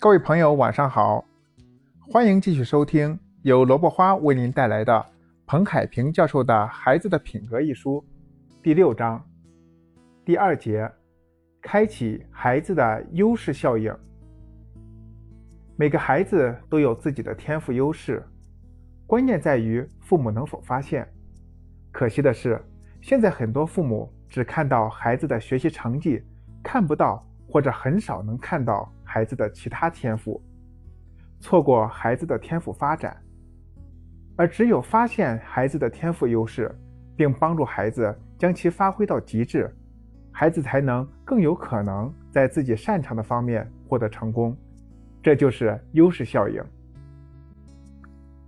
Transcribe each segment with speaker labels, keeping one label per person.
Speaker 1: 各位朋友，晚上好，欢迎继续收听由萝卜花为您带来的彭海平教授的《孩子的品格》一书第六章第二节：开启孩子的优势效应。每个孩子都有自己的天赋优势，关键在于父母能否发现。可惜的是，现在很多父母只看到孩子的学习成绩，看不到或者很少能看到。孩子的其他天赋，错过孩子的天赋发展，而只有发现孩子的天赋优势，并帮助孩子将其发挥到极致，孩子才能更有可能在自己擅长的方面获得成功。这就是优势效应。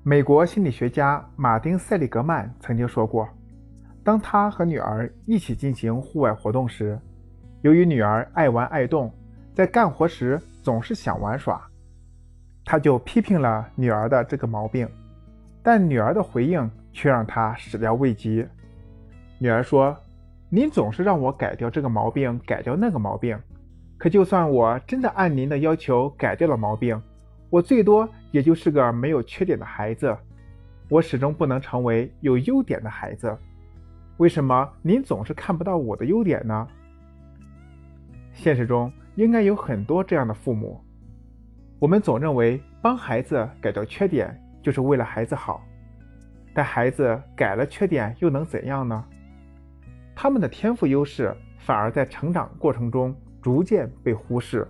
Speaker 1: 美国心理学家马丁·塞利格曼曾经说过，当他和女儿一起进行户外活动时，由于女儿爱玩爱动，在干活时。总是想玩耍，他就批评了女儿的这个毛病，但女儿的回应却让他始料未及。女儿说：“您总是让我改掉这个毛病，改掉那个毛病。可就算我真的按您的要求改掉了毛病，我最多也就是个没有缺点的孩子，我始终不能成为有优点的孩子。为什么您总是看不到我的优点呢？”现实中。应该有很多这样的父母，我们总认为帮孩子改掉缺点就是为了孩子好，但孩子改了缺点又能怎样呢？他们的天赋优势反而在成长过程中逐渐被忽视，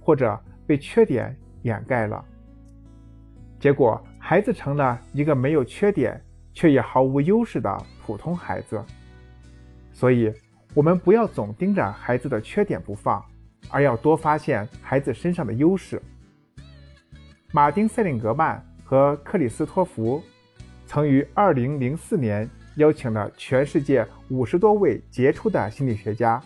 Speaker 1: 或者被缺点掩盖了，结果孩子成了一个没有缺点却也毫无优势的普通孩子。所以，我们不要总盯着孩子的缺点不放。而要多发现孩子身上的优势。马丁·塞林格曼和克里斯托弗曾于2004年邀请了全世界五十多位杰出的心理学家，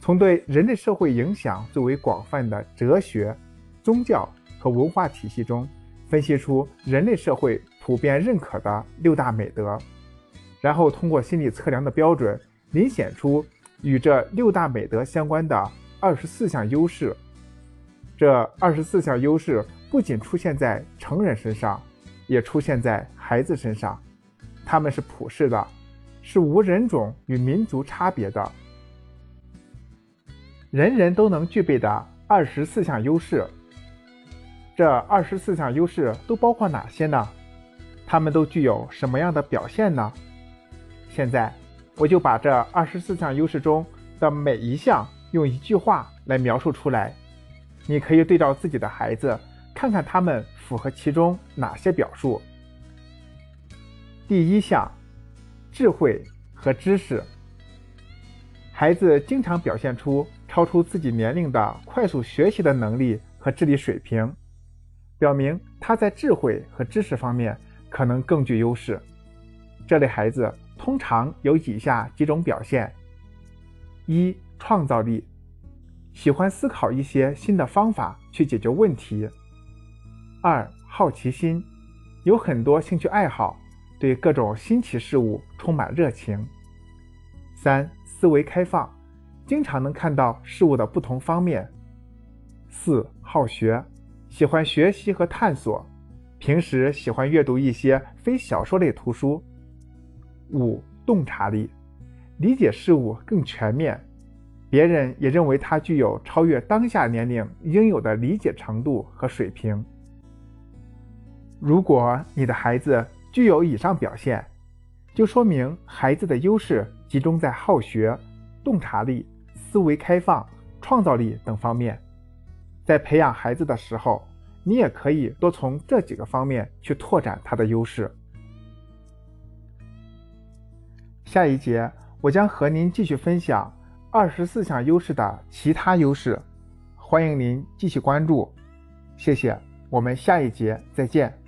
Speaker 1: 从对人类社会影响最为广泛的哲学、宗教和文化体系中，分析出人类社会普遍认可的六大美德，然后通过心理测量的标准，遴选出与这六大美德相关的。二十四项优势，这二十四项优势不仅出现在成人身上，也出现在孩子身上。他们是普世的，是无人种与民族差别的，人人都能具备的二十四项优势。这二十四项优势都包括哪些呢？他们都具有什么样的表现呢？现在，我就把这二十四项优势中的每一项。用一句话来描述出来，你可以对照自己的孩子，看看他们符合其中哪些表述。第一项，智慧和知识。孩子经常表现出超出自己年龄的快速学习的能力和智力水平，表明他在智慧和知识方面可能更具优势。这类孩子通常有以下几种表现：一。创造力，喜欢思考一些新的方法去解决问题。二、好奇心，有很多兴趣爱好，对各种新奇事物充满热情。三、思维开放，经常能看到事物的不同方面。四、好学，喜欢学习和探索，平时喜欢阅读一些非小说类图书。五、洞察力，理解事物更全面。别人也认为他具有超越当下年龄应有的理解程度和水平。如果你的孩子具有以上表现，就说明孩子的优势集中在好学、洞察力、思维开放、创造力等方面。在培养孩子的时候，你也可以多从这几个方面去拓展他的优势。下一节，我将和您继续分享。二十四项优势的其他优势，欢迎您继续关注，谢谢，我们下一节再见。